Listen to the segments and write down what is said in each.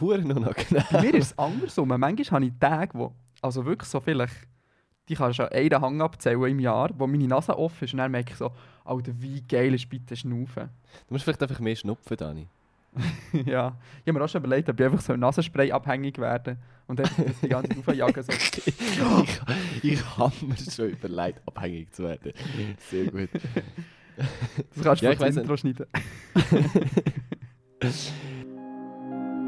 Huren unangenehm. Bei mir ist es andersrum. Manchmal habe ich Tage, wo, also wirklich so vielleicht, die kann schon einen Hang abzählen im Jahr, wo meine Nase offen ist und dann merke ich so, Alter, wie geil ist bitte Schnaufen. Du musst vielleicht einfach mehr schnupfen, Dani. ja, ich habe mir auch schon überlegt, ob ich einfach so Nasenspray abhängig werde und das die ganze Zeit aufjagen. So. ich ich habe mir schon überlegt, abhängig zu werden. Sehr gut. Das kannst du Ja, ich Intro schneiden.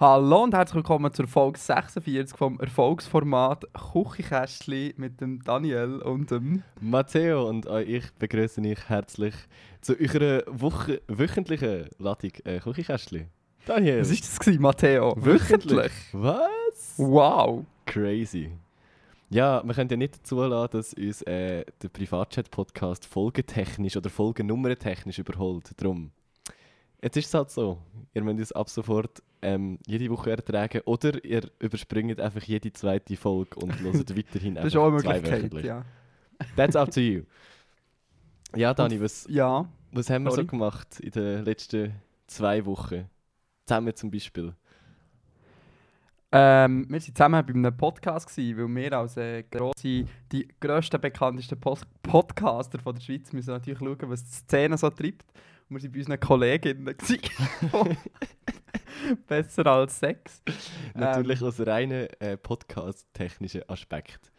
Hallo und herzlich willkommen zur Folge 46 vom Erfolgsformat Küchenkästchen mit dem Daniel und dem... Matteo und auch ich begrüße euch herzlich zu eurer Woche, wöchentlichen Ladung äh, Küchenkästchen. Daniel. Was war das, gewesen, Matteo? Wöchentlich? Was? Wow! Crazy. Ja, wir können ja nicht zulassen, dass uns äh, der Privatchat-Podcast folgentechnisch oder folgennummerntechnisch überholt. Darum. Jetzt ist es halt so. Ihr müsst uns ab sofort ähm, jede Woche ertragen oder ihr überspringt einfach jede zweite Folge und hört weiterhin Das ist auch eine einfach Möglichkeit, ja. That's up to you. Ja, Dani, was, Ja, was haben wir sorry. so gemacht in den letzten zwei Wochen? Zusammen zum Beispiel. Ähm, wir waren zusammen bei einem Podcast, gewesen, weil wir als äh, grosse, die grössten, bekanntesten Post Podcaster von der Schweiz müssen natürlich schauen, was die Szene so treibt. Und wir waren bei unseren Kolleginnen. Besser als Sex. Natürlich aus reinen äh, podcast-technischen Aspekt.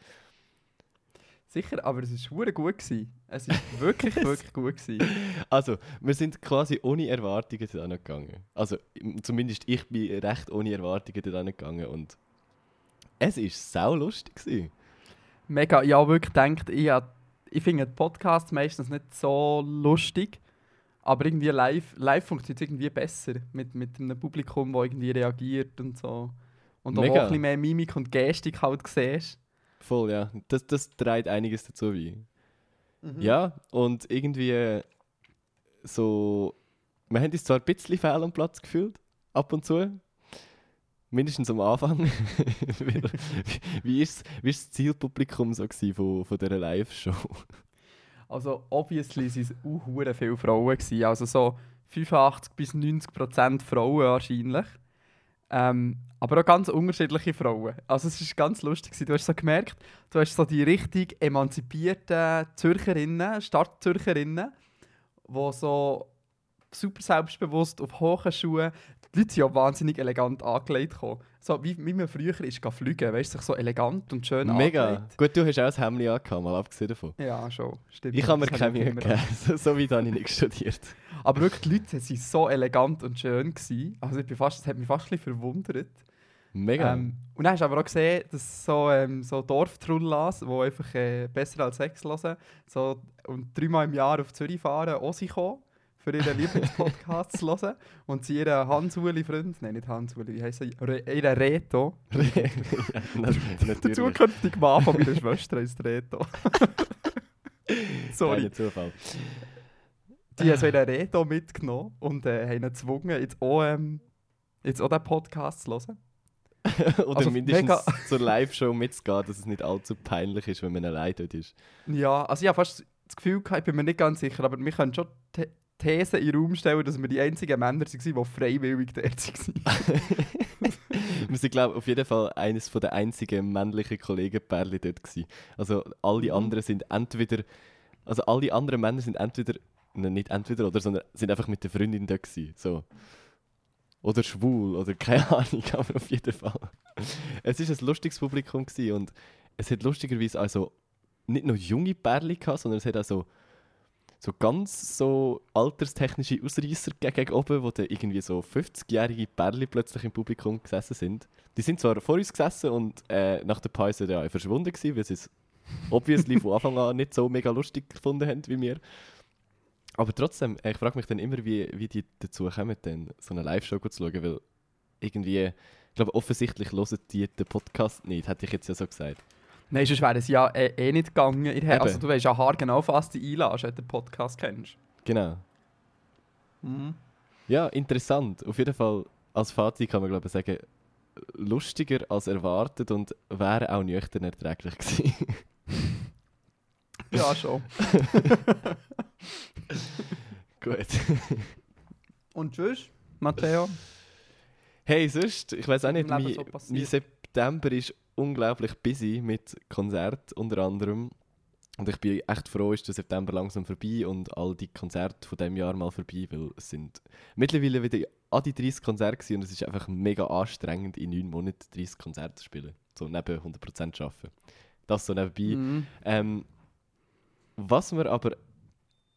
Sicher, aber es war verdammt gut. Gewesen. Es war wirklich, wirklich gut. Gewesen. Also, wir sind quasi ohne Erwartungen dort gegangen. Also, zumindest ich bin recht ohne Erwartungen dort gegangen und es war sau lustig. gewesen. Mega, ja, wirklich denkt, ich, hab- ich finde Podcasts meistens nicht so lustig, aber irgendwie live, live funktioniert es irgendwie besser mit, mit einem Publikum, das irgendwie reagiert und so. Und auch Mega. ein bisschen mehr Mimik und Gestik halt siehst. Voll, ja. Das, das trägt einiges dazu bei. Mhm. Ja, und irgendwie äh, so. Wir haben uns zwar ein bisschen fehl am Platz gefühlt, ab und zu. Mindestens am Anfang. wie, wie, ist, wie ist das Zielpublikum so gewesen von, von dieser Live-Show? Also, obviously waren es auch viele Frauen. Gewesen. Also so 85 bis 90 Prozent Frauen wahrscheinlich. Ähm, aber auch ganz unterschiedliche Frauen. Also es ist ganz lustig. Du hast so gemerkt, du hast so die richtig emanzipierten Zürcherinnen, Stadtzürcherinnen, die so super selbstbewusst auf hohen Schuhen, die Leute sind ja wahnsinnig elegant angelegt gekommen. So wie, wie man früher ist fliegen, weißt du, sich so elegant und schön Mega. angelegt. Gut, du hast auch das Hemd angehabt, mal abgesehen davon. Ja, schon. Stimmt. Ich habe mir keine Mühe gegeben. So, so wie habe ich nicht studiert. Aber wirklich, die Leute waren so elegant und schön. Gewesen. Also ich bin fast, das hat mich fast ein bisschen verwundert. Mega. Ähm, und dann hast du aber auch gesehen, dass so, ähm, so Dorftrullas, die einfach äh, besser als Sex hören, so, und dreimal im Jahr auf Zürich fahren, auch sie kommen, für ihren Lieblingspodcast zu hören. Und sie ihren Hans-Uli-Freund, nein, nicht Hans-Uli, wie heisst er? Re ihren Reto. ja, na- Der zukünftige Mann von meiner Schwester ist Reto. Sorry. Kein Zufall. Die haben so ihren Reto mitgenommen und äh, haben ihn gezwungen, jetzt auch, ähm, jetzt auch den Podcast zu hören. Oder Also mindestens zur Live-Show mitzugehen, dass es nicht allzu peinlich ist, wenn man allein dort ist. Ja, also ich habe fast das Gefühl, gehabt, ich bin mir nicht ganz sicher, aber wir können schon die These in den Raum stellen, dass wir die einzigen Männer waren, die freiwillig dort waren. wir sind, glaube ich, auf jeden Fall eines der einzigen männlichen Kollegenpärchen dort gewesen. Also alle Mhm. anderen sind entweder, also alle anderen Männer sind entweder, nicht entweder oder, sondern sind einfach mit der Freundin dort gewesen. So. Oder schwul oder keine Ahnung, aber auf jeden Fall. Es war ein lustiges Publikum gewesen und es hat lustigerweise also nicht nur junge Pärchen gehabt, sondern es hat auch so, ganz so alterstechnische Ausreißer gegen oben, wo dann irgendwie so 50-jährige Pärchen plötzlich im Publikum gesessen sind. Die sind zwar vor uns gesessen und äh, nach der Pause ja verschwunden gewesen, weil sie es obviously von Anfang an nicht so mega lustig gefunden haben wie wir. Aber trotzdem, ich frage mich dann immer, wie, wie die dazu kommen, dann so eine Live-Show zu schauen, weil irgendwie, ich glaube, offensichtlich hören die den Podcast nicht, hätte ich jetzt ja so gesagt. Nein, sonst wäre es ja eh, eh nicht gegangen. Eben. also du weißt ja haargenau, was du einlässt, wenn du den Podcast kennst. Genau. Mhm. Ja, interessant. Auf jeden Fall, als Fazit kann man glaube ich sagen, lustiger als erwartet und wäre auch nüchtern erträglich gewesen. Ja, schon. Gut. Und tschüss, Matteo. Hey, sonst, ich weiß auch nicht, mein, so mein September ist unglaublich busy mit Konzerten unter anderem. Und ich bin echt froh, ist der September langsam vorbei und all die Konzerte von dem Jahr mal vorbei, weil es sind mittlerweile wieder an die 30 Konzerte und es ist einfach mega anstrengend, in neun Monaten 30 Konzerte zu spielen. So neben 100% arbeiten. Das so nebenbei. Mhm. Ähm, was mir aber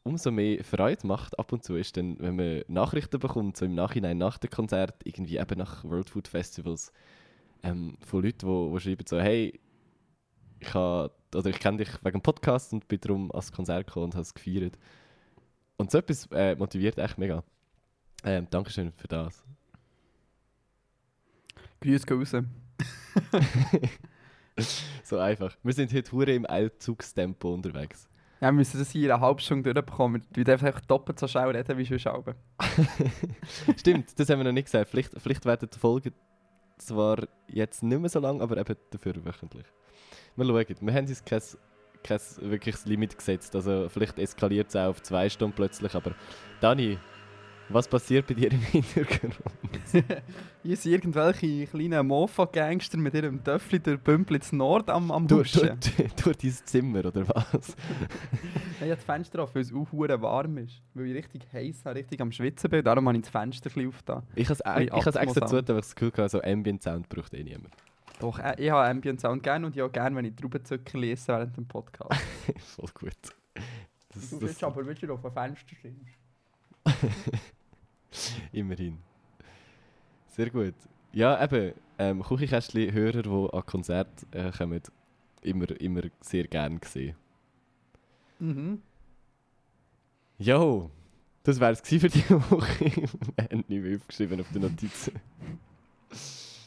umso mehr Freude macht ab und zu, ist dann, wenn man Nachrichten bekommt, so im Nachhinein nach dem Konzert, irgendwie eben nach World Food Festivals, ähm, von Leuten, die, schreiben so, hey, ich, ich kenne dich wegen dem Podcast und bin darum ans Konzert gekommen und habe es gefeiert. Und so etwas äh, motiviert echt mega. Ähm, Dankeschön für das. Grüße gehen raus. So einfach. Wir sind heute hure im Eilzugstempo unterwegs. Ja, wir müssen das hier in einer halben Stunde durchbekommen. Wir dürfen einfach doppelt so schnell reden wie sonst auch. Stimmt, das haben wir noch nicht gesagt. Vielleicht, vielleicht werden die Folgen zwar jetzt nicht mehr so lang, aber eben dafür wöchentlich. Wir schauen. Wir haben uns kein, kein wirkliches Limit gesetzt. Also vielleicht eskaliert es auch auf zwei Stunden plötzlich. Aber Dani, was passiert bei dir im Hintergrund? Hier sind irgendwelche kleinen Mofa-Gangster mit ihrem Töffel durch Bümpel ins Nord am, am durch, durch, Huschen. durch dein Zimmer oder was? Ich habe das Fenster auf, weil es auch hure warm ist. Weil ich richtig heiß habe, richtig am Schwitzen bin. Darum habe ich das Fenster aufgetan. Ich habe es extra zu, aber ich das Gefühl hatte, so Ambient Sound braucht eh niemand. Doch, äh, ich habe Ambient Sound gerne und ich auch gerne, wenn ich Traubenzücken lese während dem Podcast. Voll gut. Das, Du das, willst aber wieder auf ein Fenster stehen. Immerhin. Sehr gut. Ja, eben, ähm, Küchenkästchen-Hörer, die an Konzert äh, kommen, immer, immer sehr gern gesehen. Mhm. Jo, das wäre es für die Woche. Wir haben nicht mehr aufgeschrieben auf den Notizen.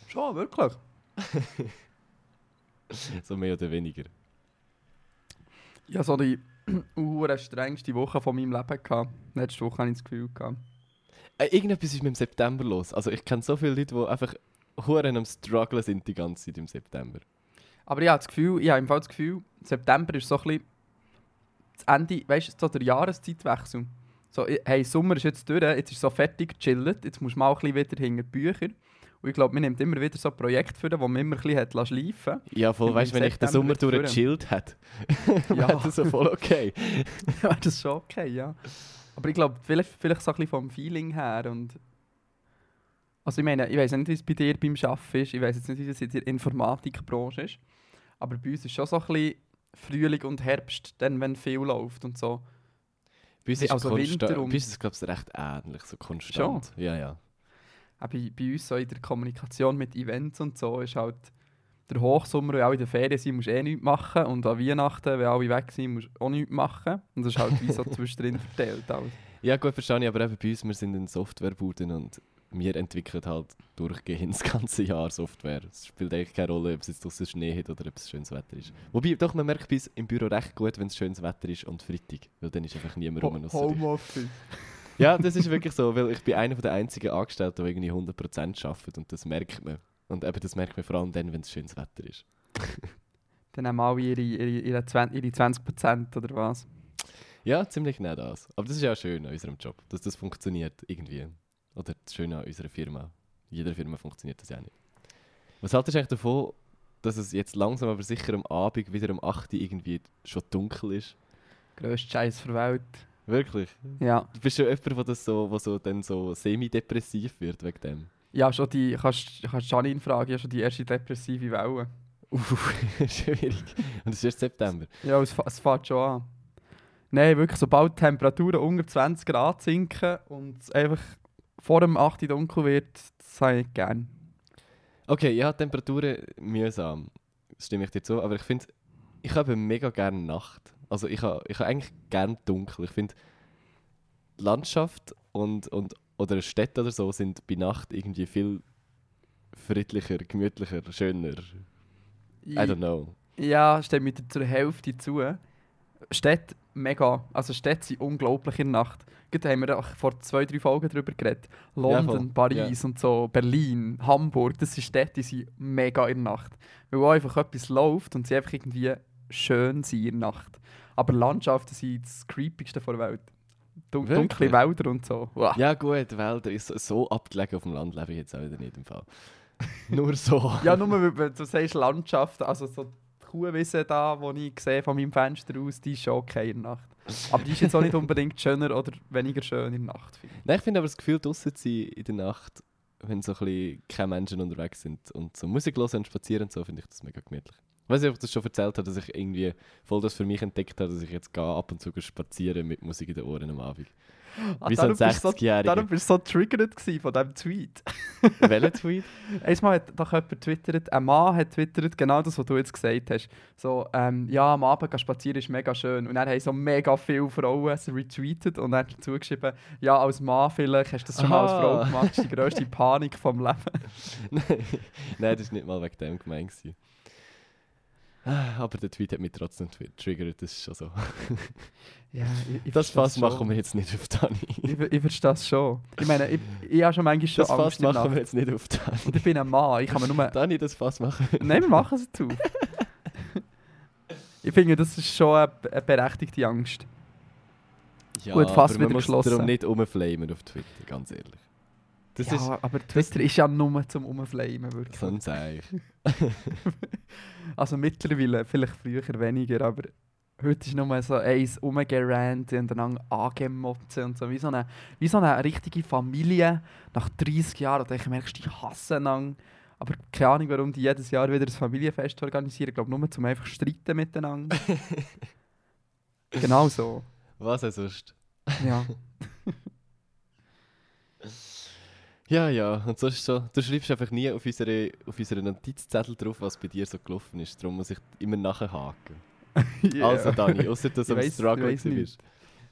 Schon, wirklich? So mehr oder weniger. Ich hatte die hure strengste Woche von meinem Leben. Gehabt. Letzte Woche hatte ich das Gefühl. Gehabt. Äh, irgendetwas ist mit dem September los. Also ich kenne so viele Leute, die einfach Huren am Strugglen sind die ganze Zeit im September. Aber ich habe das Gefühl, ich habe im Fall das Gefühl, September ist so ein bisschen das Ende, weißt du, so der Jahreszeitwechsel. So, hey, Sommer ist jetzt durch, jetzt ist so fertig gechillt, jetzt musst du mal ein bisschen wieder hinter die Bücher. Und ich glaube, man nimmt immer wieder so Projekte für, die man immer ein bisschen hat schleifen Ja, voll, weißt du, wenn ich den Sommer wieder durchgechillt hätte, Ja. wäre das so voll okay. wäre das schon okay, ja. Aber ich glaube, vielleicht, vielleicht so ein bisschen vom Feeling her und... Also ich meine, ich weiß nicht, wie es bei dir beim Arbeiten ist, ich weiß jetzt nicht, wie es in der Informatikbranche ist, aber bei uns ist schon so ein bisschen Frühling und Herbst, dann wenn viel läuft und so. Bei uns ist, Also konstant, Winter und- bei uns ist es, glaube ich, recht ähnlich, so konstant. Ja, ja. Auch bei, bei uns so in der Kommunikation mit Events und so ist halt der Hochsommer, wenn alle in der Ferien sind, musst du eh nichts machen und an Weihnachten, wenn alle weg sind, musst du auch nichts machen. Und das ist halt wie so zwischendrin verteilt. Alles. Ja, gut, verstehe ich, aber eben bei uns, wir sind in Softwarebuden und wir entwickeln halt durchgehend das ganze Jahr Software. Es spielt eigentlich keine Rolle, ob es jetzt draussen Schnee hat oder ob es schönes Wetter ist. Wobei, doch, man merkt bei uns im Büro recht gut, wenn es schönes Wetter ist und Freitag, weil dann ist einfach niemand rum. Homeoffice. Ja, das ist wirklich so, weil ich bin einer der einzigen Angestellten, die irgendwie 100% arbeitet und das merkt man. Und eben das merkt man vor allem dann, wenn es schönes Wetter ist. Dann haben alle ihre, ihre, ihre, 20, ihre 20% oder was. Ja, ziemlich genau das. Aber das ist ja auch schön an unserem Job, dass das funktioniert irgendwie. Oder das Schöne an unserer Firma. In jeder Firma funktioniert das ja nicht. Was haltest du eigentlich davon, dass es jetzt langsam aber sicher am Abend wieder um 8 Uhr irgendwie schon dunkel ist? Grösster Scheiß der Welt. Wirklich? Ja. Du bist schon jemand, der das so, wo so, dann so semi-depressiv wird wegen dem. Ja, schon die, kannst, kannst Janine fragen, ja schon die erste depressive Welle. Uff, schwierig. Und es ist erst September. Ja, es, es fängt schon an. Nein, wirklich, sobald die Temperaturen unter 20 Grad sinken und es einfach vor dem 8 Uhr dunkel wird, das habe ich nicht gern. Okay, ja, Temperaturen mühsam. Das stimme ich dir zu. Aber ich finde, ich habe mega gerne Nacht. Also ich habe, ich habe eigentlich gerne dunkel. Ich finde, Landschaft und, und, oder Stadt oder so sind bei Nacht irgendwie viel friedlicher, gemütlicher, schöner. I don't know. Ja, steht mir zur Hälfte zu. Städte mega. Also Städte sind unglaublich in der Nacht. Gerade haben wir auch vor zwei, drei Folgen darüber geredet. London, voll. Paris und so, Berlin, Hamburg, das sind Städte, die sind mega in der Nacht. Weil auch einfach etwas läuft und sie einfach irgendwie schön sind in der Nacht. Aber Landschaften sind das creepigste der Welt. Dun Wirklich? dunkle Wälder und so. Wow. Ja gut, Wälder ist so, abgelegen auf dem Land, lebe ich jetzt auch wieder nicht im Fall. Nur so. Ja, nur weil du sagst Landschaft, also so die Kuhwiese da, die ich sehe von meinem Fenster aus, die ist schon okay in der Nacht. Aber die ist jetzt auch nicht unbedingt schöner oder weniger schön in der Nacht. Finde ich. Nein, ich finde aber das Gefühl, draußen zu sein in der Nacht, wenn so ein bisschen keine Menschen unterwegs sind und so Musik hören und spazieren und so, finde ich das mega gemütlich. Ich weiß nicht, ob ich das schon erzählt habe, dass ich irgendwie voll das für mich entdeckt habe, dass ich jetzt gehe, ab und zu spazieren mit Musik in den Ohren am Abend. Ah, Wie so ein darum bist du 60-Jähriger. Darum bist du so triggert gewesen von diesem Tweet. Welcher Tweet? Einmal hat doch jemand twittert, ein Mann hat twittert, genau das, was du jetzt gesagt hast. So, ähm, ja, am Abend gehen spazieren ist mega schön. Und dann haben so mega viele Frauen es retweetet und dann dazu geschrieben, ja, als Mann vielleicht hast du das schon mal als Aha. Frau gemacht, das ist die grösste Panik vom Leben. Nein, das war nicht mal wegen dem gemeint. Ah, Aber der Tweet hat mich trotzdem triggert, das ist schon so. Ja, ich, ich Das Fass machen wir jetzt nicht auf Dani. Ich, ich verstehe das schon. Ich meine, ich, ich habe schon manchmal schon Das Fass Angst in der machen wir Nacht. jetzt nicht auf Dani. Und ich bin ein Mann, ich kann mir nur... Dani, das Fass machen wir. Nein, wir machen es zu. ich finde, das ist schon eine, eine berechtigte Angst. Ja, Gut, Fass aber wieder man muss geschlossen. darum nicht rumflamen auf Twitter, ganz ehrlich. Das ja, ist aber Twitter ist ja nur zum Umflamen, wirklich. so ein Zeichen. Also mittlerweile, vielleicht früher weniger, aber heute ist nur so eins rumgerannt und dann angemotzen und so. Wie so, eine, wie so eine richtige Familie nach 30 Jahren. Und ich merkst, die hassen einander. Aber keine Ahnung, warum die jedes Jahr wieder ein Familienfest organisieren. Ich glaube, nur zum einfach streiten miteinander. genau so. Was denn sonst? Ja. Ja, ja, und sonst so, du schreibst einfach nie auf unsere, auf unsere Notizzettel drauf, was bei dir so gelaufen ist. Darum muss ich immer nachhaken. Yeah. Also Dani, außer dass Ich du am Struggle ich nicht. bist.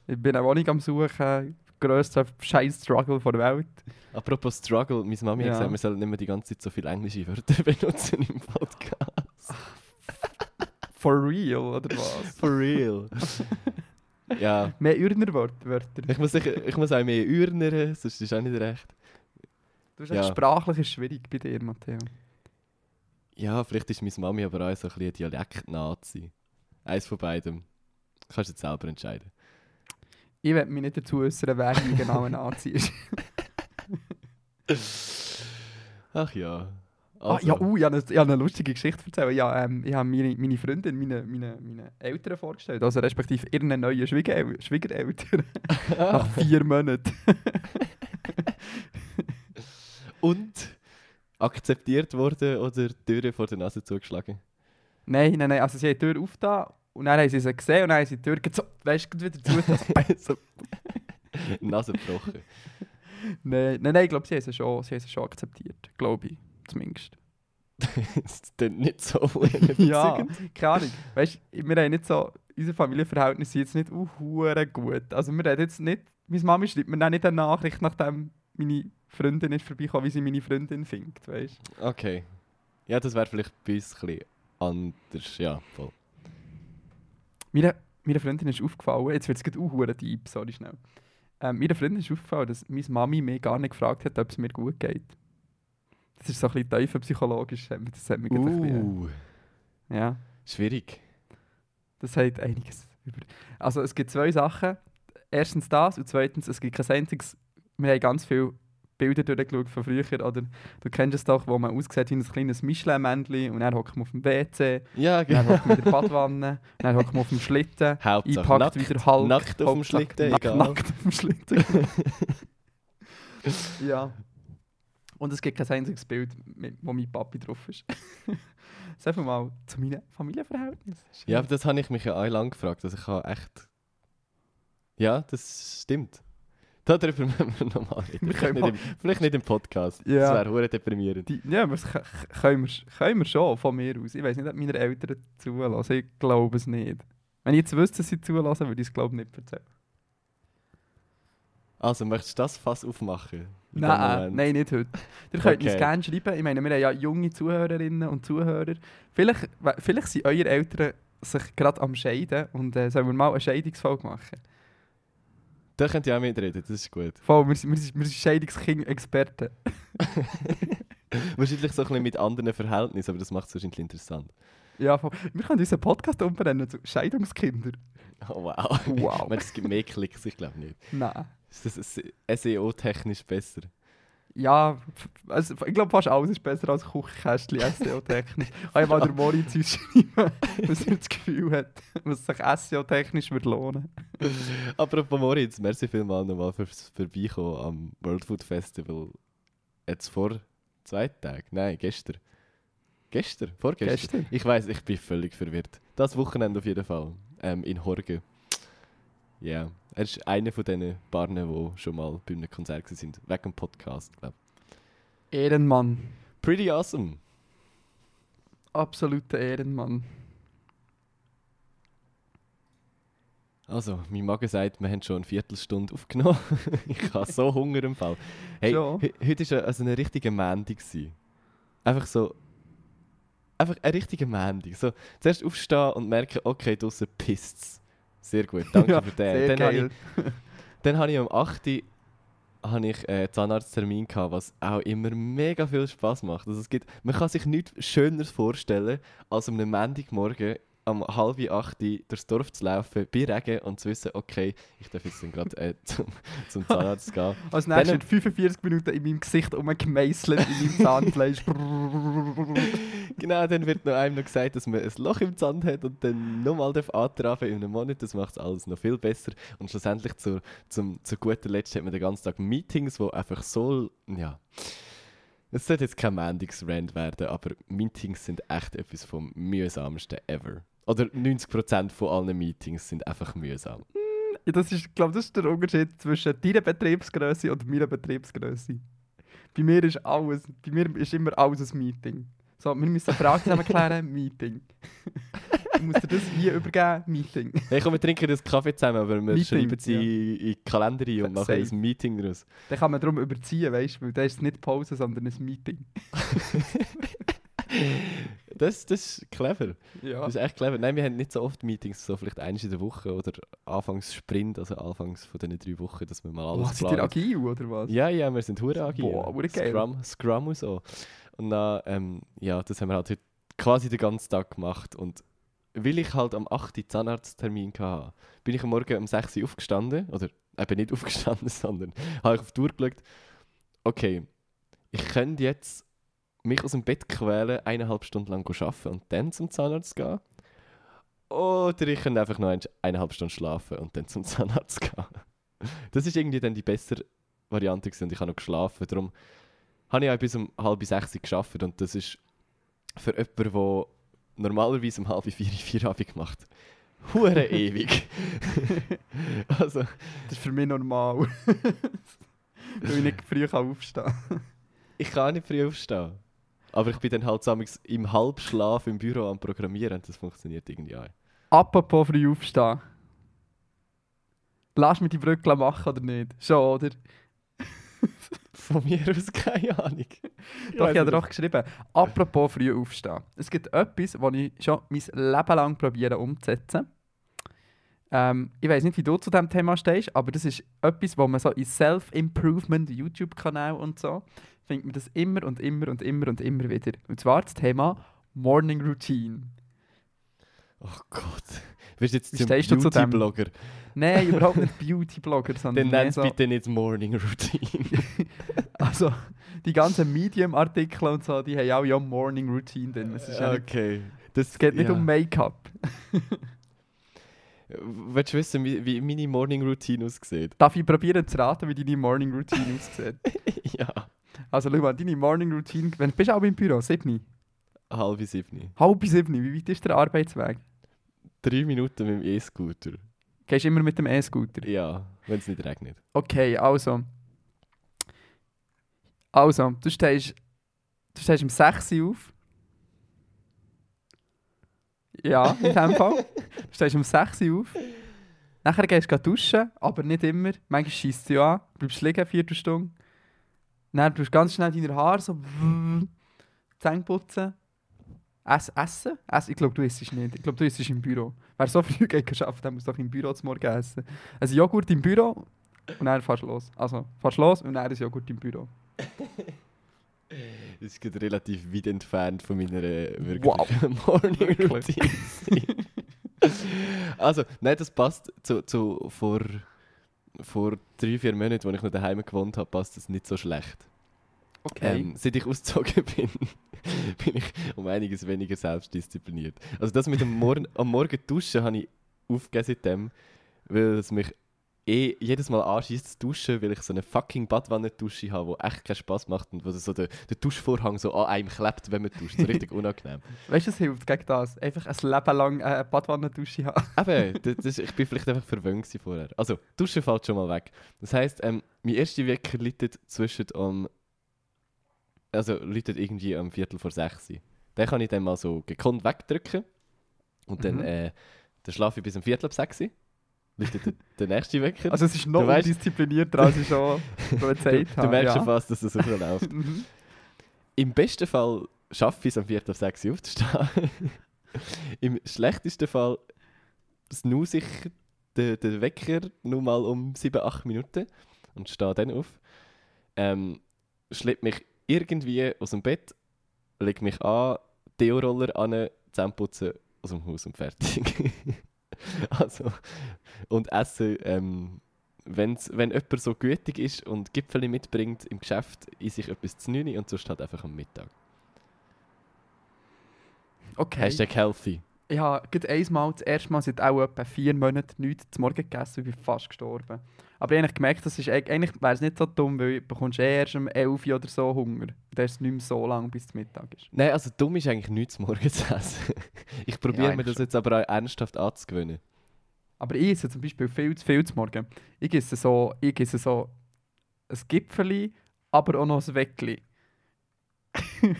Ich bin eine Wohnung am Suchen. Grösster scheiß Struggle der Welt. Apropos Struggle, meine Mami Ja. hat gesagt, wir sollen nicht mehr die ganze Zeit so viele englische Wörter benutzen im Podcast. For real, oder was? For real. ja, Mehr Ürner Wörter. ich muss, sicher, ich muss auch mehr urnern, sonst ist auch nicht recht. Du hast Ja. sprachlich ist schwierig bei dir, Matteo. Ja, vielleicht ist meine Mami aber auch so ein bisschen Dialekt-Nazi. Eins von beidem. Kannst du jetzt selber entscheiden. Ich werde mich nicht dazu äußern, wer hier genau ein Nazi ist. Ach ja. Ah, Also, ja, uh, ich habe eine, ich habe eine lustige Geschichte erzählt. Ja, ähm, ich habe meine, meine Freundin, meine, meine, meine Eltern vorgestellt, also respektive ihren neuen Schwiegerel Schwiegereltern. Nach vier Monaten. Und akzeptiert worden oder die Türe vor der Nase zugeschlagen? nein, nein, nein, also sie haben die Tür aufgetan und dann haben sie sie gesehen und dann haben sie die Tür so, weißt du, wieder zu. so. Nase gebrochen. nein, nein, nein, ich glaube, sie haben sie schon, sie haben sie schon akzeptiert. Glaube ich, zumindest. das klingt nicht so Ja, keine Ahnung. Weißt du, wir haben nicht so, unser Familienverhältnis sind jetzt nicht uh, gut. Also wir reden jetzt nicht, meine Mami schreibt mir dann nicht eine Nachricht, nachdem meine Freundin ist vorbeigekommen, wie sie meine Freundin findet, weißt Okay. Ja, das wäre vielleicht bei uns ein bisschen anders. Ja, voll. Meine, meine Freundin ist aufgefallen, jetzt wird es gerade uh, hure deep, sorry schnell. Ähm, meine Freundin ist aufgefallen, dass meine Mami mich gar nicht gefragt hat, ob es mir gut geht. Das ist so ein bisschen tiefer psychologisch, hat das hat mich gerade ein bisschen, Uh, ja. schwierig. Das sagt einiges über. Also es gibt zwei Sachen. Erstens das und zweitens, es gibt kein einziges. Wir haben ganz viele Bilder durchgeschaut von früher. Oder du kennst es doch, wo man aussieht wie ein kleines Michelin-Männchen und dann hockt man auf dem WC, Ja, dann genau. hockt man in der Badwanne, dann hockt man auf dem Schlitten, Hauptsache einpackt nackt, wieder Hulk. nackt auf dem Schlitten, nack- egal. Nackt auf dem Schlitten. ja. Und es gibt kein einziges Bild, wo mein Papi drauf ist. Sag mal zu meinen Familienverhältnissen. Ja, aber das habe ich mich ja auch lange gefragt. Also ich habe echt... Ja, das stimmt. Darüber müssen wir nochmal reden. Wir Vielleicht nicht, im, vielleicht nicht im Podcast. Ja. Das wäre hure deprimierend. Die, ja, aber das können wir, können wir schon von mir aus. Ich weiß nicht, ob meine Eltern zulassen. Ich glaube es nicht. Wenn ich jetzt wüsste, dass sie zulassen, würde ich es glaube ich nicht erzählen. Also, möchtest du das Fass aufmachen? Nein, nein, nicht heute. Ihr könnt uns Okay. gerne schreiben. Ich meine, wir haben ja junge Zuhörerinnen und Zuhörer. Vielleicht, vielleicht sind eure Eltern sich gerade am Scheiden und äh, sollen wir mal eine Scheidungsfolge machen. Da könnt ihr auch mitreden, das ist gut. Voll, wir, sind- wir, wir sind Scheidungskind-Experten. Wahrscheinlich so ein bisschen mit anderen Verhältnissen, aber das macht es wahrscheinlich interessant. Ja, voll. Wir können unseren Podcast umbenennen zu Scheidungskinder. Oh, wow. Wow. Es gibt mehr Klicks, ich glaube nicht. Nein. Ist das SEO-technisch besser? Ja, also, ich glaube fast alles ist besser als Küchenkästchen SEO-technisch. Kann ich mal der Moritz uns schreiben, was er das Gefühl hat, was sich SEO-technisch würde lohnen. Apropos Moritz, merci vielmals nochmal fürs Vorbeikommen am World Food Festival. Jetzt vor zwei Tagen? Nein, gestern. Gestern? Vorgestern? Gestern. Ich weiß, ich bin völlig verwirrt. Das Wochenende auf jeden Fall. Ähm, in Horgen. Ja, er ist einer von diesen Barnen, die schon mal bei einem Konzert waren. Wegen dem Podcast, glaube ich. Ehrenmann. Pretty awesome. Absoluter Ehrenmann. Also, mein Magen sagt, wir haben schon eine Viertelstunde aufgenommen. ich habe so Hunger im Fall. Hey, he- heute war also eine richtige Mendung. Einfach so. Einfach eine richtige Mendung. So, zuerst aufstehen und merken, okay, draussen pisst Sehr gut, danke Ja, für den. Dann habe ich, dann habe ich am 8. Uhr habe ich äh, Zahnarzttermin gehabt, was auch immer mega viel Spaß macht. Also es gibt, man kann sich nichts Schöneres vorstellen, als am Montagmorgen um halb acht durchs Dorf zu laufen, bei Regen und zu wissen, okay, ich darf jetzt dann gerade äh, zum, zum Zahnarzt gehen. Als nächstes Dann- wird 45 Minuten in meinem Gesicht umgemeißelt, in meinem Zahnfleisch. Genau, dann wird noch einem noch gesagt, dass man ein Loch im Zahn hat und dann nochmal antrafen in einem Monat. Das macht es alles noch viel besser. Und schlussendlich zur, zum, zu guter Letzt hat man den ganzen Tag Meetings, wo einfach so, ja... Es sollte jetzt kein Mandix-Rand werden, aber Meetings sind echt etwas vom mühsamsten ever. Oder 90% von allen Meetings sind einfach mühsam. Ja, das ist, ich glaube, das ist der Unterschied zwischen deiner Betriebsgröße und meiner Betriebsgröße. Bei mir ist alles, bei mir ist immer alles ein Meeting. So, wir müssen eine Frage zusammen klären, Meeting. muss dir das hier übergeben, Meeting. Hey, komm, wir trinken das Kaffee zusammen, aber wir Meeting, schreiben sie ja. in, in die Kalender ein und machen ein Meeting daraus. Dann kann man darum überziehen, weißt du, weil dann ist es nicht Pause, sondern ein Meeting. Das, das ist clever. Ja. Das ist echt clever. Nein, wir haben nicht so oft Meetings, so vielleicht eines in der Woche oder anfangs Sprint, also anfangs von diesen drei Wochen, dass wir mal alles Oh, seid ihr planen. agil oder was? Ja, ja, wir sind hure agil. Boah, hure geil. Scrum, Scrum und so. Und dann, ähm, ja, das haben wir halt heute quasi den ganzen Tag gemacht. Und weil ich halt am 8. Uhr Zahnarzttermin hatte, bin ich am Morgen um 6 Uhr aufgestanden. Oder eben nicht aufgestanden, sondern habe ich auf die Uhr geschaut. Okay, ich könnte jetzt mich aus dem Bett quälen, eineinhalb Stunden lang arbeiten und dann zum Zahnarzt gehen. Oder ich könnte einfach noch ein- eineinhalb Stunden schlafen und dann zum Zahnarzt gehen. Das ist irgendwie dann die bessere Variante gewesen und ich habe noch geschlafen. Darum habe ich auch bis um halb sechs gearbeitet und das ist für jemanden, der normalerweise um halb vier vier Abend macht, hure ewig. also, Das ist für mich normal. weil ich nicht früh aufstehen kann. ich kann nicht früh aufstehen. Aber ich bin dann halt samstags im Halbschlaf im Büro am Programmieren und das funktioniert irgendwie auch. Apropos früh aufstehen. Lass mich die Brücke machen oder nicht? Schon, oder? Von mir aus keine Ahnung. Doch, ich habe dir auch geschrieben. Apropos früh aufstehen. Es gibt etwas, das ich schon mein Leben lang probiere umzusetzen. Ähm, ich weiß nicht, wie du zu diesem Thema stehst, aber das ist etwas, wo man so in Self-Improvement, YouTube-Kanal und so, findet man das immer und immer und immer und immer wieder. Und zwar das Thema Morning Routine. Oh Gott. Wirst du jetzt zum? Beauty-Blogger? Nein, überhaupt nicht Beauty-Blogger, sondern Dann nenn es so, bitte nicht Morning Routine. also die ganzen Medium-Artikel und so, die haben auch ja Morning Routine drin. Es, ist ja nicht, okay. Das, es geht nicht ja. um Make-up. Willst du wissen, wie, wie meine Morning Routine aussieht? Darf ich probieren zu raten, wie deine Morning Routine aussieht? ja. Also schau mal, deine Morning Routine, wenn bist du auch im Büro, 7? Halb sieben. Halb 7, wie weit ist der Arbeitsweg? Drei Minuten mit dem E-Scooter. Gehst du immer mit dem E-Scooter? Ja, wenn es nicht regnet. Okay, also. Also, du stehst, du stehst um 6 Uhr auf. Ja, in dem Fall. Du stehst um 6 Uhr auf. Nachher gehst du duschen, aber nicht immer. Manchmal schießt du an, bleibst liegen, eine Viertelstunde. Dann tust du ganz schnell deine Haare so Zähne putzen. Ess, essen? essen? Ich glaube, du isst nicht. Ich glaube, du isst im Büro. Wer so früh geht geschafft, der muss doch im Büro zum Morgen essen. Ein Joghurt im Büro und dann fährst du los. Also, fährst los und dann ein Joghurt im Büro. Das ist gerade relativ weit entfernt von meiner äh, wirklichen Wow. Morning Wirklich? Routine. also, nein, das passt zu, zu vor, vor drei, vier Monaten, als ich noch daheim gewohnt habe, passt das nicht so schlecht. Okay. Ähm, seit ich ausgezogen bin, bin ich um einiges weniger selbstdiszipliniert. Also das mit dem Morgen, am Morgen duschen habe ich aufgegeben seitdem, weil es mich eh jedes Mal anschießt zu duschen, weil ich so eine fucking Badwannendusche habe, die echt keinen Spaß macht und wo so der, der Duschvorhang so an einem klebt, wenn man duscht. So richtig unangenehm. Weißt du, es hilft gegen das. Einfach ein Leben lang äh, eine Badwannendusche haben. Eben, das, das, ich bin vielleicht einfach verwöhnt vorher. Also, Duschen fällt schon mal weg. Das heisst, ähm, mein erster Wecker liegt zwischen um, also liegt irgendwie am Viertel vor sechs. Den kann ich dann mal so gekonnt wegdrücken. Und dann, Mhm. äh, dann schlafe ich bis um Viertel ab sechs. Liegt der, der nächste Wecker. Also es ist noch Du weißt- undisziplinierter, als ich schon prophezeit du, habe. du merkst ja. schon fast, dass das so läuft. Mhm. Im besten Fall schaffe ich es am Viertel ab sechs aufzustehen. Im schlechtesten Fall snooze ich den, den Wecker nur mal um 7, 8 Minuten und stehe dann auf. Ähm, schlepp mich irgendwie aus dem Bett, leg mich an, Deo-Roller an, Zähneputzen aus dem Haus und fertig. also, und essen, ähm, wenn's, wenn jemand so gütig ist und Gipfel mitbringt im Geschäft, esse ich etwas zu 9 und sonst halt einfach am Mittag. Okay. Hashtag healthy. Ich habe gerade einmal, das erste Mal seit auch etwa vier Monaten nichts zum Morgen gegessen und bin fast gestorben. Aber ich habe eigentlich gemerkt, das ist, eig- eigentlich wäre es nicht so dumm, weil du bekommst eh erst um 11 Uhr oder so Hunger. Dann ist es nicht mehr so lang, bis es Mittag ist. Nein, also dumm ist eigentlich nichts morgens zu essen. ich probiere Ja, mir das schon. jetzt aber auch ernsthaft anzugewöhnen. Aber ich esse zum Beispiel viel zu viel zum Morgen. Ich esse so, ich esse so ein Gipfeli, aber auch noch ein Weckli.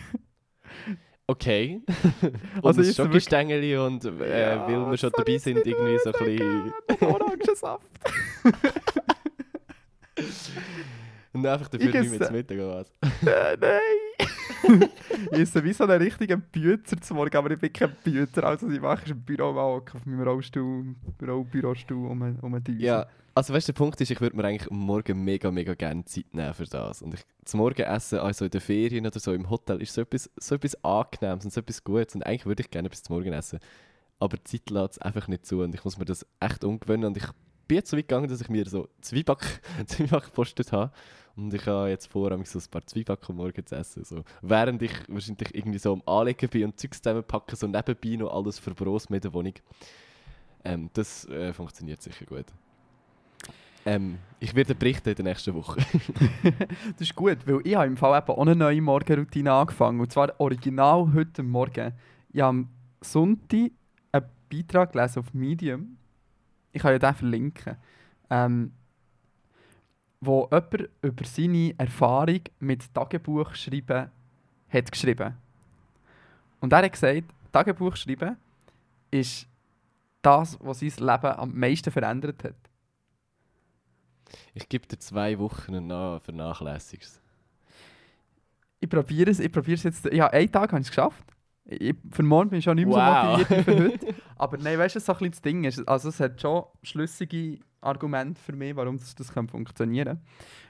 Okay. und Also ein Schokostängeli und äh, Ja, weil wir schon dabei sind, irgendwie so ein bisschen... Orangensaft. Und einfach dafür Ich nicht mehr zu Mittag oder was? Äh, nein! ich esse wie so einen richtigen Büter zum Morgen, aber ich bin kein Büter. Also ich mache im Büro mal hocken, auf meinem Rollstuhl, Büro, Bürostuhl um um Düse. Ja, also weißt du, der Punkt ist, ich würde mir eigentlich am Morgen mega, mega gerne Zeit nehmen für das. Und ich, zum Morgenessen, also in den Ferien oder so im Hotel, ist so etwas, so etwas Angenehmes und so etwas Gutes. Und eigentlich würde ich gerne etwas zum Morgen essen. Aber die Zeit lässt es einfach nicht zu und ich muss mir das echt umgewöhnen. Und ich bin jetzt so weit gegangen, dass ich mir so Zwieback, gepostet habe. Und ich habe jetzt vor, so ein paar Zwieback am Morgen zu essen. So. Während ich wahrscheinlich irgendwie so am Anlegen bin und Zeugs zusammenpacken, so nebenbei noch alles verbrost mit der Wohnung. Ähm, das äh, funktioniert sicher gut. Ähm, ich werde berichten in der nächsten Woche. Das ist gut, weil ich habe im Fall eben auch eine neue Morgenroutine angefangen. Und zwar original heute Morgen. Ich habe am Sonntag einen Beitrag gelesen auf Medium. Ich kann ja den verlinken. Ähm, wo jemand über seine Erfahrung mit Tagebuchschreiben hat geschrieben. Und er hat gesagt, Tagebuchschreiben ist das, was sein Leben am meisten verändert hat. Ich gebe dir zwei Wochen dann vernachlässigst ich probiere es, ich probiere es jetzt. Ja, einen Tag habe ich es geschafft. Ich, für morgen bin ich schon nicht mehr Wow. so motiviert wie für heute. Aber nein, weißt du, so ein bisschen das Ding ist? Also, es hat schon schlüssige Argumente für mich, warum das, das kann funktionieren kann.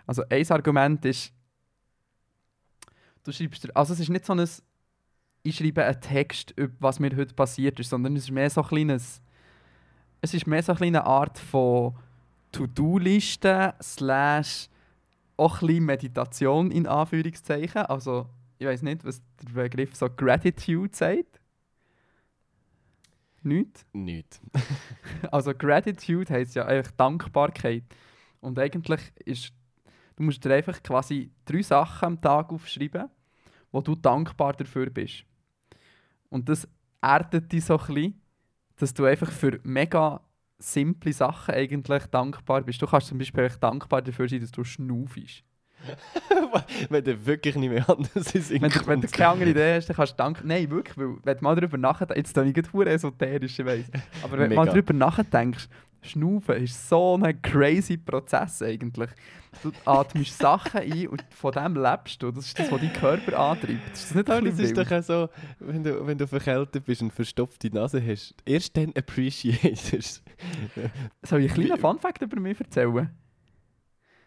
Also, ein Argument ist, du schreibst, also es ist nicht so ein, ich schreibe einen Text, über was mir heute passiert ist, sondern es ist mehr so ein kleines, es ist mehr so eine kleine Art von To-Do-Liste slash auch ein bisschen Meditation in Anführungszeichen. Also, ich weiß nicht, was der Begriff so Gratitude sagt. Nicht? Nicht. Also, Gratitude heisst ja eigentlich Dankbarkeit. Und eigentlich ist, du musst dir einfach quasi drei Sachen am Tag aufschreiben, wo du dankbar dafür bist. Und das erdet dich so ein bisschen, dass du einfach für mega simple Sachen eigentlich dankbar bist. Du kannst zum Beispiel dankbar dafür sein, dass du schnaufst. Wenn du wirklich nicht mehr anders ist. Wenn du, wenn du keine andere Idee hast, dann kannst du danken. Nein, wirklich, weil wenn du mal darüber nachdenkst, jetzt bin ich hure esoterisch, ich weiss. Aber wenn du mal darüber nachdenkst, Schnaufen ist so ein crazy Prozess eigentlich. Du atmest Sachen ein und von dem lebst du. Das ist das, was dein Körper antreibt. Ist das nicht ein Aber das ist doch auch so, wenn du, wenn du verkältet bist und verstopfte Nase hast, erst dann appreciatest Soll ich einen kleinen Fun-Fact über mich erzählen?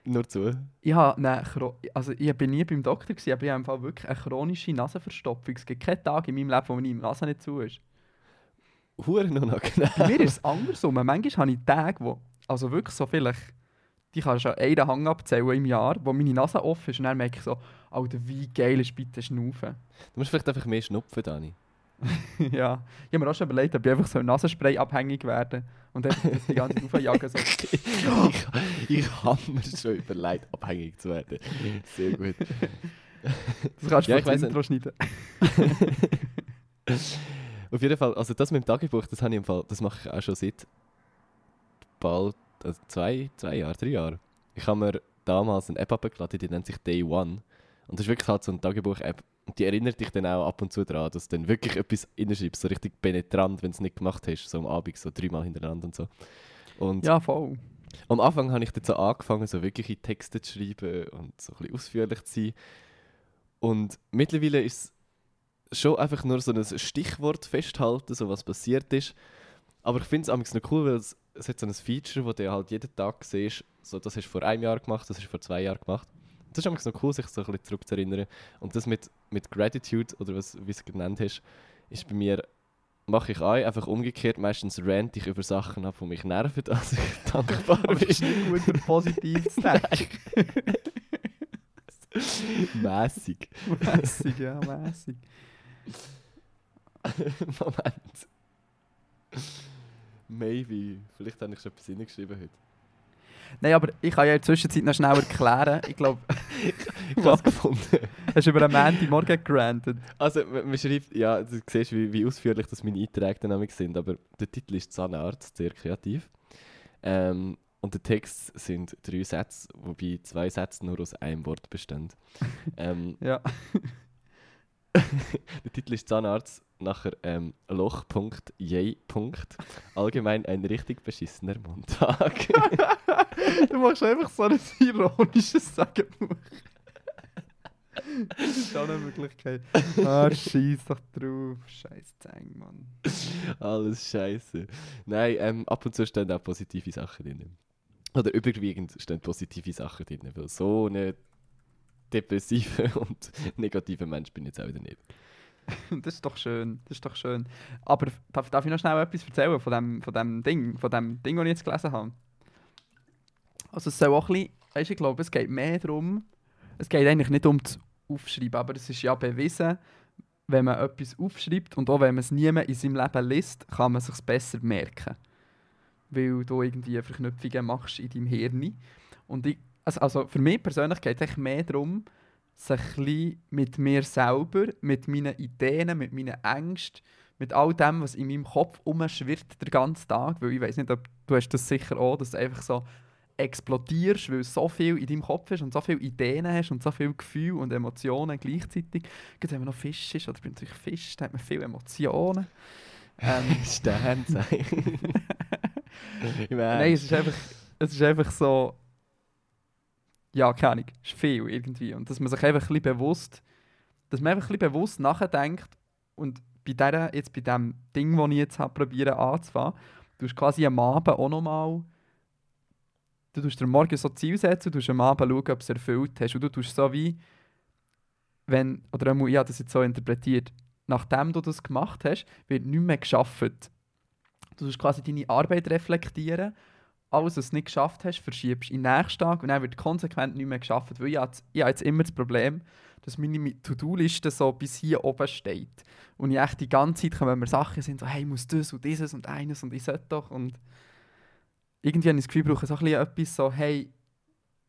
Nur zu. Ich, habe Chro- also ich bin nie beim Doktor, gewesen, aber ich habe im Fall wirklich eine chronische Nasenverstopfung. Es gibt keinen Tag in meinem Leben, wo meine Nase nicht zu ist. Huren unangenehm. Bei mir ist es andersrum. Manchmal habe ich Tage, wo, also wirklich so vielleicht, die kannst du an einen Hang abzählen im Jahr, wo meine Nase offen ist und dann merke ich so, Alter, wie geil ist bitte Schnaufen. Du musst vielleicht einfach mehr schnupfen, Dani. ja, ich habe mir auch schon überlegt, ob ich einfach so Nasenspray abhängig werde und das die ganze Zeit aufjagen. So. ich ich habe mir schon überlegt, abhängig zu werden. Sehr gut. Das kannst du Ja, weiss Intro schneiden. Auf jeden Fall, also das mit dem Tagebuch, das habe ich im Fall, das mache ich auch schon seit bald also zwei, zwei Jahren, drei Jahren. Ich habe mir damals eine App abgeladen, die nennt sich Day One. Und das ist wirklich halt so eine Tagebuch-App. Und die erinnert dich dann auch ab und zu daran, dass du dann wirklich etwas reinschreibst, so richtig penetrant, wenn du es nicht gemacht hast, so am Abend, so dreimal hintereinander und so. Und Ja, voll. am Anfang habe ich dann so angefangen, so wirkliche Texte zu schreiben und so ein bisschen ausführlich zu sein. Und mittlerweile ist es schon einfach nur so ein Stichwort festhalten, so was passiert ist. Aber ich finde es noch cool, weil es, es hat so ein Feature, wo du halt jeden Tag siehst, so das hast du vor einem Jahr gemacht, das hast du vor zwei Jahren gemacht. Das ist noch cool, sich so ein bisschen zurückzuerinnern. Und das mit, mit Gratitude, oder was, wie du es genannt hast, ist bei mir, mache ich auch einfach umgekehrt. Meistens rant ich über Sachen ab, die mich nerven, als ich dankbar bin. ist nicht gut, für positiv zu denken. Mässig. mässig, ja, mässig. Moment. Maybe. Vielleicht habe ich schon etwas hingeschrieben heute. Nein, aber ich kann ja in der Zwischenzeit noch schnell erklären. Ich glaube, Ich habe es gefunden. hast du über einen Montagmorgen gerantet. Also, man schreibt, ja, du siehst, wie, wie ausführlich das meine Einträge dynamik sind, aber der Titel ist Zahnarzt, sehr kreativ. Ähm, und der Text sind drei Sätze, wobei zwei Sätze nur aus einem Wort bestehen. ähm, Ja. der Titel ist Zahnarzt, nachher ähm, Loch. Yay. Allgemein ein richtig beschissener Montag. Du machst einfach so ein ironisches Sagenbuch. Das ist auch eine Möglichkeit. Ah, scheiß doch drauf. Scheiß Zeng, Mann. Alles scheiße. Nein, ähm, ab und zu stehen auch positive Sachen drin. Oder überwiegend stehen positive Sachen drin, weil so eine depressive und negative Mensch bin ich jetzt auch wieder nicht. Das ist doch schön. Das ist doch schön. Aber darf, darf ich noch schnell etwas erzählen von dem, von dem Ding, von dem Ding, das ich jetzt gelesen habe? Also es soll auch ein bisschen, weißt, ich glaube, es geht mehr darum, es geht eigentlich nicht um das Aufschreiben, aber es ist ja bewiesen, wenn man etwas aufschreibt und auch wenn man es niemand in seinem Leben liest, kann man es sich besser merken. Weil du irgendwie Verknüpfungen machst in deinem Hirn. Und ich, also, also für mich persönlich geht es eigentlich mehr darum, sich ein mit mir selber, mit meinen Ideen, mit meinen Ängsten, mit all dem, was in meinem Kopf umschwirrt den ganzen Tag, weil ich weiß nicht, ob du hast das sicher auch, dass du einfach so explodierst, weil so viel in deinem Kopf ist und so viele Ideen hast und so viele Gefühle und Emotionen gleichzeitig. Gerade wenn man noch Fisch ist, oder bin natürlich Fisch, da hat man viele Emotionen. Ähm, Sternzeichen. Nein, es ist einfach, es ist einfach so. Ja, keine Ahnung, ist viel irgendwie. Und dass man sich einfach ein bewusst, dass man einfach ein bewusst nachdenkt und bei der, jetzt bei dem Ding, das ich jetzt habe, anzufangen, du hast quasi am Abend auch nochmal. Du tust dir morgen so Ziel setzen, du tust am Abend schauen, ob du es erfüllt hast. Und du tust so wie, wenn, oder ich habe das jetzt so interpretiert, nachdem du das gemacht hast, wird nicht mehr geschafft. Du tust quasi deine Arbeit reflektieren. Alles, was du nicht geschafft hast, verschiebst in den nächsten Tag und dann wird konsequent nicht mehr geschafft. Weil ich habe, jetzt- immer das Problem, dass meine To-Do-Liste so bis hier oben steht. Und ich echt die ganze Zeit kommen mir Sachen sind, so, hey, ich muss das und dieses und eines und ich sollte doch. Und irgendwie habe ich das Gefühl, ich brauche so ein bisschen etwas so, hey,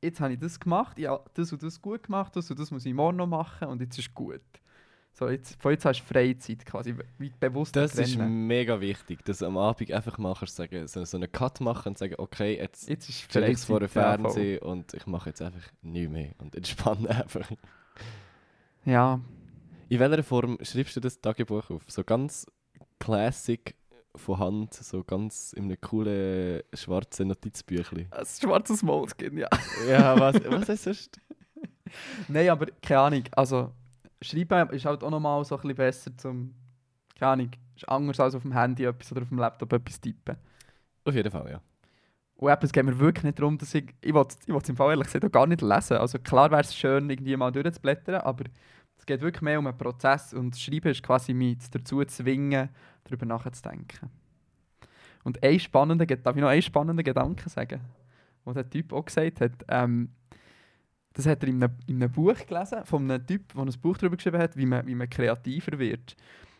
jetzt habe ich das gemacht, ich habe das und das gut gemacht, das und das muss ich morgen noch machen und jetzt ist gut. So, jetzt, von jetzt hast du Freizeit quasi, wie bewusst das ist trennen. mega wichtig, dass du am Abend einfach kannst sagen, so, so einen Cut machen und sagen, okay, jetzt Jetzt ist stelle ich es vor dem Freizeit, ja. Fernsehen und ich mache jetzt einfach nichts mehr und entspanne einfach. Ja, In welcher Form schreibst du das Tagebuch auf? So ganz classic von Hand, so ganz in einem coolen schwarzen Notizbüchlein. Ein schwarzes Moleskin, ja. Ja, was, was ist sonst? Nein, aber keine Ahnung. Also, schreiben ist halt auch nochmal so ein bisschen besser zum. Keine Ahnung. Ist anders als auf dem Handy etwas oder auf dem Laptop etwas tippen. Auf jeden Fall, ja. Und eben, es geht mir wirklich nicht darum, dass ich. Ich will will es im Fall ehrlich gesagt auch gar nicht lesen. Also, klar wäre es schön, irgendwie mal durchzublättern, aber es geht wirklich mehr um einen Prozess und das Schreiben ist quasi mich dazu zu zwingen, darüber nachzudenken. Und ein spannender, darf ich noch einen spannenden Gedanken sagen, den der Typ auch gesagt hat. Ähm, das hat er in einem, in einem Buch gelesen, von einem Typ, der ein Buch darüber geschrieben hat, wie man, wie man kreativer wird.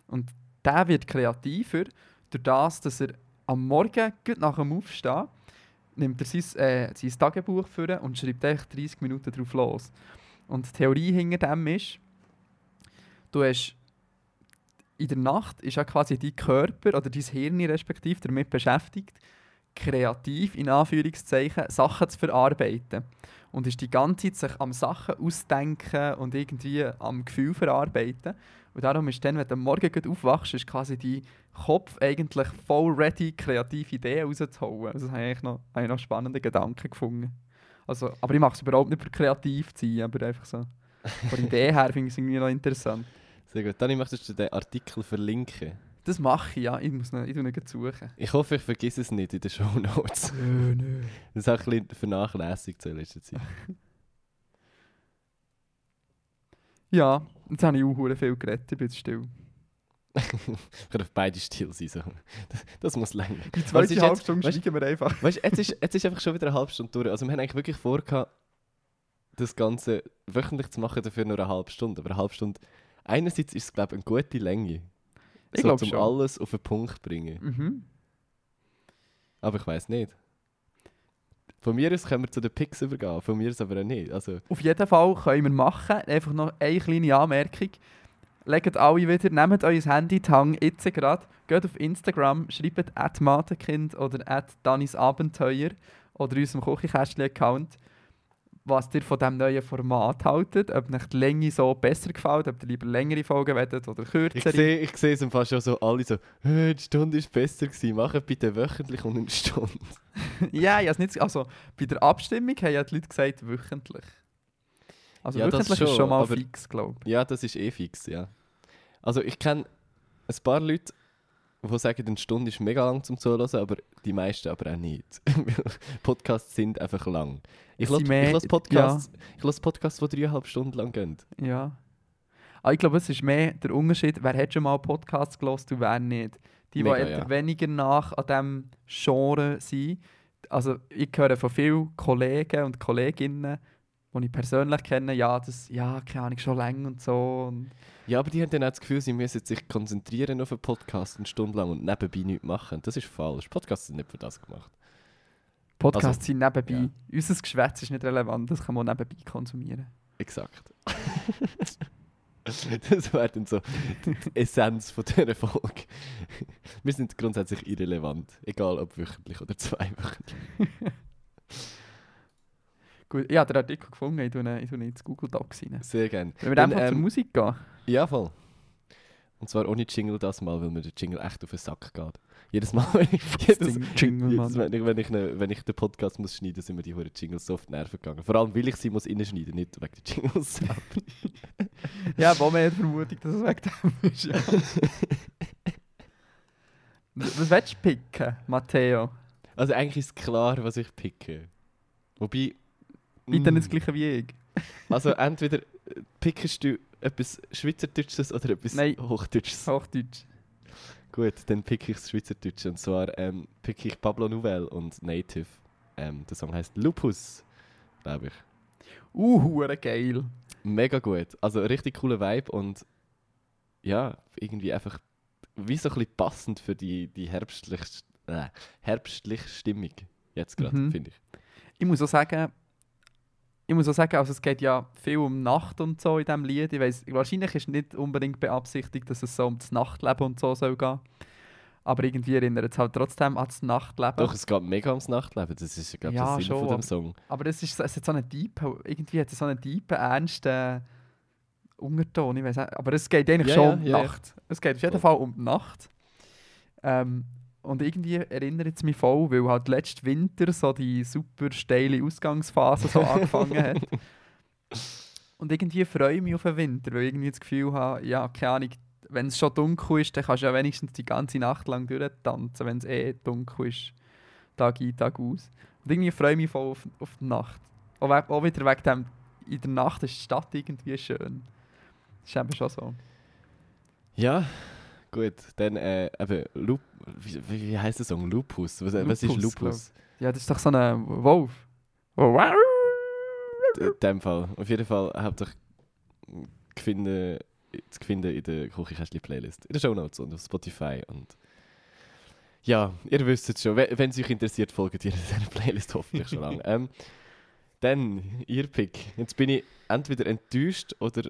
Und der wird kreativer durch das, dass er am Morgen, gut nach dem Aufstehen, nimmt er sein, äh, sein Tagebuch vor und schreibt echt 30 Minuten drauf los. Und die Theorie hinter dem ist, du hast in der Nacht ist ja quasi dein Körper oder dein Hirn respektive damit beschäftigt, kreativ in Anführungszeichen Sachen zu verarbeiten. Und ist die ganze Zeit sich am Sachen ausdenken und irgendwie am Gefühl verarbeiten. Und darum ist dann, wenn du am Morgen aufwachst, ist quasi dein Kopf eigentlich voll ready, kreative Ideen rauszuholen. Also das habe ich eigentlich noch, habe ich noch spannende Gedanken gefunden. Also, aber ich mache es überhaupt nicht für kreativ zu sein, aber einfach so von der Idee her finde ich es irgendwie noch interessant. Sehr gut. Dann möchtest du den Artikel verlinken. Das mache ich, ja. Ich muss ihn, ich ihn suchen. Ich hoffe, ich vergesse es nicht in den Show Notes. Nö, nö. Das ist auch ein bisschen vernachlässigt in letzter Zeit. Ja, jetzt habe ich auch viel geredet, ich bin jetzt still. Ich kann auf beide still sein. So. Das, das muss länger. Die zweite jetzt- halbe Stunde weißt- wir einfach. Weißt du, jetzt ist, jetzt ist einfach schon wieder eine halbe Stunde durch. Also, wir haben eigentlich wirklich vor, das Ganze wöchentlich zu machen, dafür nur eine halbe Stunde. Aber eine halbe Stunde. Einerseits ist es, glaube ich, eine gute Länge. Ich so, um schon. alles auf den Punkt bringen. Mhm. Aber ich weiß nicht. Von mir aus können wir zu den Picks übergehen, von mir aus aber auch nicht. Also, Auf jeden Fall können wir machen. Einfach noch eine kleine Anmerkung. Legt alle wieder, nehmt euer Handy in die Hand, jetzt gerade, geht auf Instagram, schreibt at Matekind oder at Danis Abenteuer oder unserem Küchenkästchen-Account, was ihr von diesem neuen Format haltet, ob euch die Länge so besser gefällt, ob ihr lieber längere Folgen wollt oder ich kürzere. sehe ich sehe es im Fall schon so, alle so, «Hä, die Stunde ist besser gewesen, macht bitte wöchentlich und eine Stunde. ja, ja, nicht, also bei der Abstimmung haben ja die Leute gesagt wöchentlich. Also Ja, das wöchentlich ist schon, schon mal aber- fix, glaube Ja, das ist eh fix, ja. Also ich kenne ein paar Leute, die sagen, eine Stunde ist mega lang zum Zuhören, aber die meisten aber auch nicht. Podcasts sind einfach lang. Ich lasse Podcasts, ich lass Podcasts, die dreieinhalb Stunden lang gehen. Ja. Aber ich glaube, es ist mehr der Unterschied, wer hat schon mal Podcasts gelost und wer nicht. Die, die Mega, eher ja. weniger nach an diesem Genre sind. Also ich höre von vielen Kollegen und Kolleginnen, die ich persönlich kenne, ja, das, ja, keine Ahnung, schon länger und so. Und Ja, aber die haben dann auch das Gefühl, sie müssen sich konzentrieren auf einen Podcast eine Stunde lang und nebenbei nichts machen. Das ist falsch. Podcasts sind nicht für das gemacht. Podcasts Also, sind nebenbei. ja. Unser Geschwätz ist nicht relevant, das kann man nebenbei konsumieren. Exakt. das wäre dann so die Essenz von dieser Folge. Wir sind grundsätzlich irrelevant, egal ob wöchentlich oder zweiwöchentlich. Gut, ich habe den Artikel gefunden, ich tue ihn, ich tue ihn ins Google Docs rein. Sehr gerne. Wenn wir Dann, einfach zur ähm, Musik gehen. Ja, voll. Und zwar ohne Jingle das Mal, weil mir der Jingle echt auf den Sack geht. Jedes Mal, wenn ich, jedes, Jingle, jedes. Mal, wenn ich, wenn ich, ne, wenn ich den Podcast muss schneiden muss, sind mir die hohen Jingles so auf die Nerven gegangen. Vor allem, weil ich sie muss reinschneiden, nicht wegen der Jingles. Ja, wo die Vermutung, dass es wegen dem ist. Ja. Was willst du picken, Matteo? Also eigentlich ist klar, was ich picke. Wobei... Mm, nicht das gleiche wie ich. Also entweder äh, pickest du etwas Schweizerdeutsches oder etwas Nein. Hochdeutsches. Hochdeutsch. Gut, dann picke ich das Schweizerdeutsche. Und zwar ähm, picke ich Pablo Nouvelle und Native. Ähm, der Song heißt Lupus, glaube ich. Uh, hure geil. Mega gut. Also richtig cooler Vibe und ja, irgendwie einfach wie so ein bisschen passend für die, die herbstliche, äh, herbstliche Stimmung. Jetzt gerade, Mhm. finde ich. Ich muss auch sagen, ich muss auch sagen, also es geht ja viel um Nacht und so in diesem Lied. Ich weiss, wahrscheinlich ist nicht unbedingt beabsichtigt, dass es so um das Nachtleben und so soll gehen. Aber irgendwie erinnert es halt trotzdem an das Nachtleben. Doch, es geht mega ums Nachtleben. Das ist, glaube ich, Ja, der Sinn schon, von dem Song. Aber es, ist, es hat so einen deep, irgendwie hat es so einen deepen, ernsten Unterton. Ich weiss aber es geht eigentlich Ja, schon ja, um ja. Nacht. Es geht auf jeden. Fall um die Nacht. Ähm, Und irgendwie erinnert es mich voll, weil halt letzten Winter so die super steile Ausgangsphase so angefangen hat. Und irgendwie freue ich mich auf den Winter, weil ich irgendwie das Gefühl habe, ja, keine Ahnung, wenn es schon dunkel ist, dann kannst du ja wenigstens die ganze Nacht lang durchtanzen, wenn es eh dunkel ist. Tag ein, Tag aus. Und irgendwie freue ich mich voll auf, auf die Nacht. Auch, auch wieder wegen dem, in der Nacht ist die Stadt irgendwie schön. Das ist eben schon so. Ja, gut. Dann äh, eben, Lup wie, wie heisst der Song? Lupus. Was, was ist Lupus, Lupus? Ja, das ist doch so ein Wolf. In dem Fall. Auf jeden Fall hauptsächlich gefunden, zu finden in der Küchenkästchen-Playlist. In den Shownotes und auf Spotify. Und ja, ihr wisst es schon. We- Wenn es euch interessiert, folgt ihr dieser Playlist hoffentlich schon lange. ähm, dann, ihr Pick. Jetzt bin ich entweder enttäuscht oder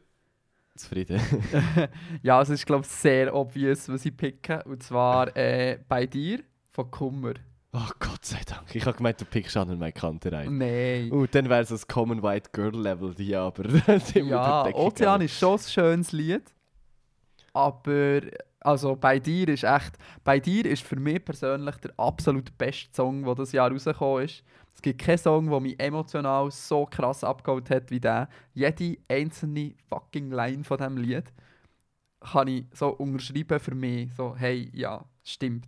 zufrieden. ja, also es ist glaube ich sehr obvious, was ich picke. Und zwar äh, bei dir von Kummer. oh Gott sei Dank. Ich habe gemeint, du pickst an meine Kante rein. Nein. Uh, dann wäre es das Common White Girl Level, die aber Ja, die Decke Ozean ist schon ein schönes Lied. Aber also bei dir ist echt, bei dir ist für mich persönlich der absolut beste Song, der das Jahr rausgekommen ist. Es gibt keinen Song, der mich emotional so krass abgeholt hat wie der. Jede einzelne fucking Line von diesem Lied kann ich so unterschreiben für mich. So, hey, ja, stimmt.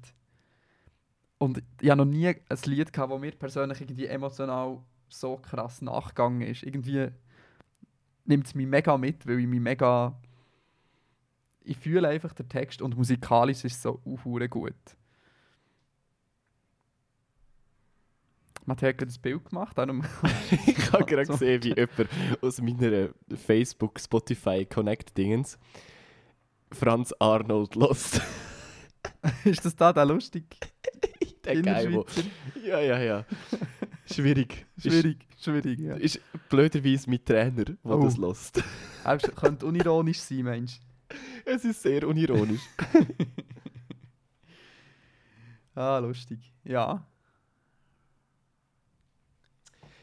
Und ich habe noch nie ein Lied gehabt, das mir persönlich irgendwie emotional so krass nachgegangen ist. Irgendwie nimmt es mich mega mit, weil ich mich mega. Ich fühle einfach den Text und musikalisch ist es so uh, gut. Matthias hat gerade ein Bild gemacht, darum. ich habe gerade gesehen, wie jemand aus meiner Facebook, Spotify Connect Dingens Franz Arnold lost. ist das da der lustig? Der Geil. Innerschweizer? Ja, ja, ja. Schwierig. Schwierig, schwierig, ja. Ist, ist blöderweise mein Trainer, der Oh. das lost. Könnte unironisch sein, Mensch. Es ist sehr unironisch. Ah, lustig. Ja.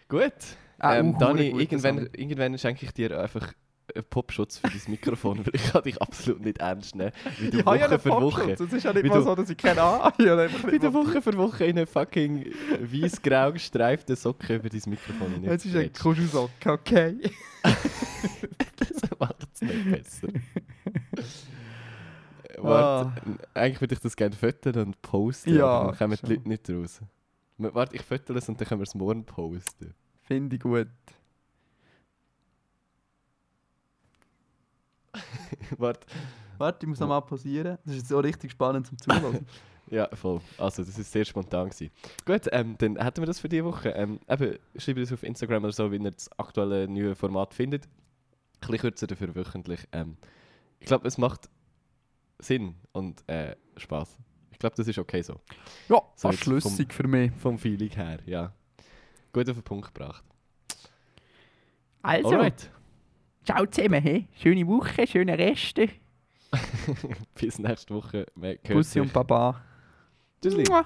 Gut. Ah, ähm, uh, Dani, irgendwann, Song. irgendwann schenke ich dir einfach einen Popschutz für dein Mikrofon, weil ich kann dich absolut nicht ernst nehmen. Wie du Ich habe ja Woche einen für Woche. Es ist ja nicht mal so, dass ich keine Ahnung habe. wie du Woche für Woche in eine fucking weiß-grau gestreifte Socke über dein Mikrofon hinein Es ist ein. Kuschelsocke, okay? Das macht es nicht besser. Warte, eigentlich würde ich das gerne fotografieren und posten, Ja, aber dann kommen die. Leute nicht raus. Warte, ich fotografiere es und dann können wir es morgen posten. Finde ich gut. Warte, Warte, ich muss nochmal pausieren. Das ist jetzt auch richtig spannend zum Zuhören. ja, voll. Also, das ist sehr spontan gewesen. Gut, ähm, dann hätten wir das für diese Woche. Ähm, eben, schreibt es auf Instagram oder so, wie ihr das aktuelle neue Format findet. Ein bisschen kürzer dafür wöchentlich. Ähm, ich glaube, es macht Sinn und äh, Spaß. Ich glaube, das ist okay so. ja, So, fast schlüssig für mich. Vom Feeling her, ja. Gut auf den Punkt gebracht. Also, Alright. ciao zusammen. He? Schöne Woche, schöne Reste. Bis nächste Woche. Bussi und. Baba. Tschüssli. Mua.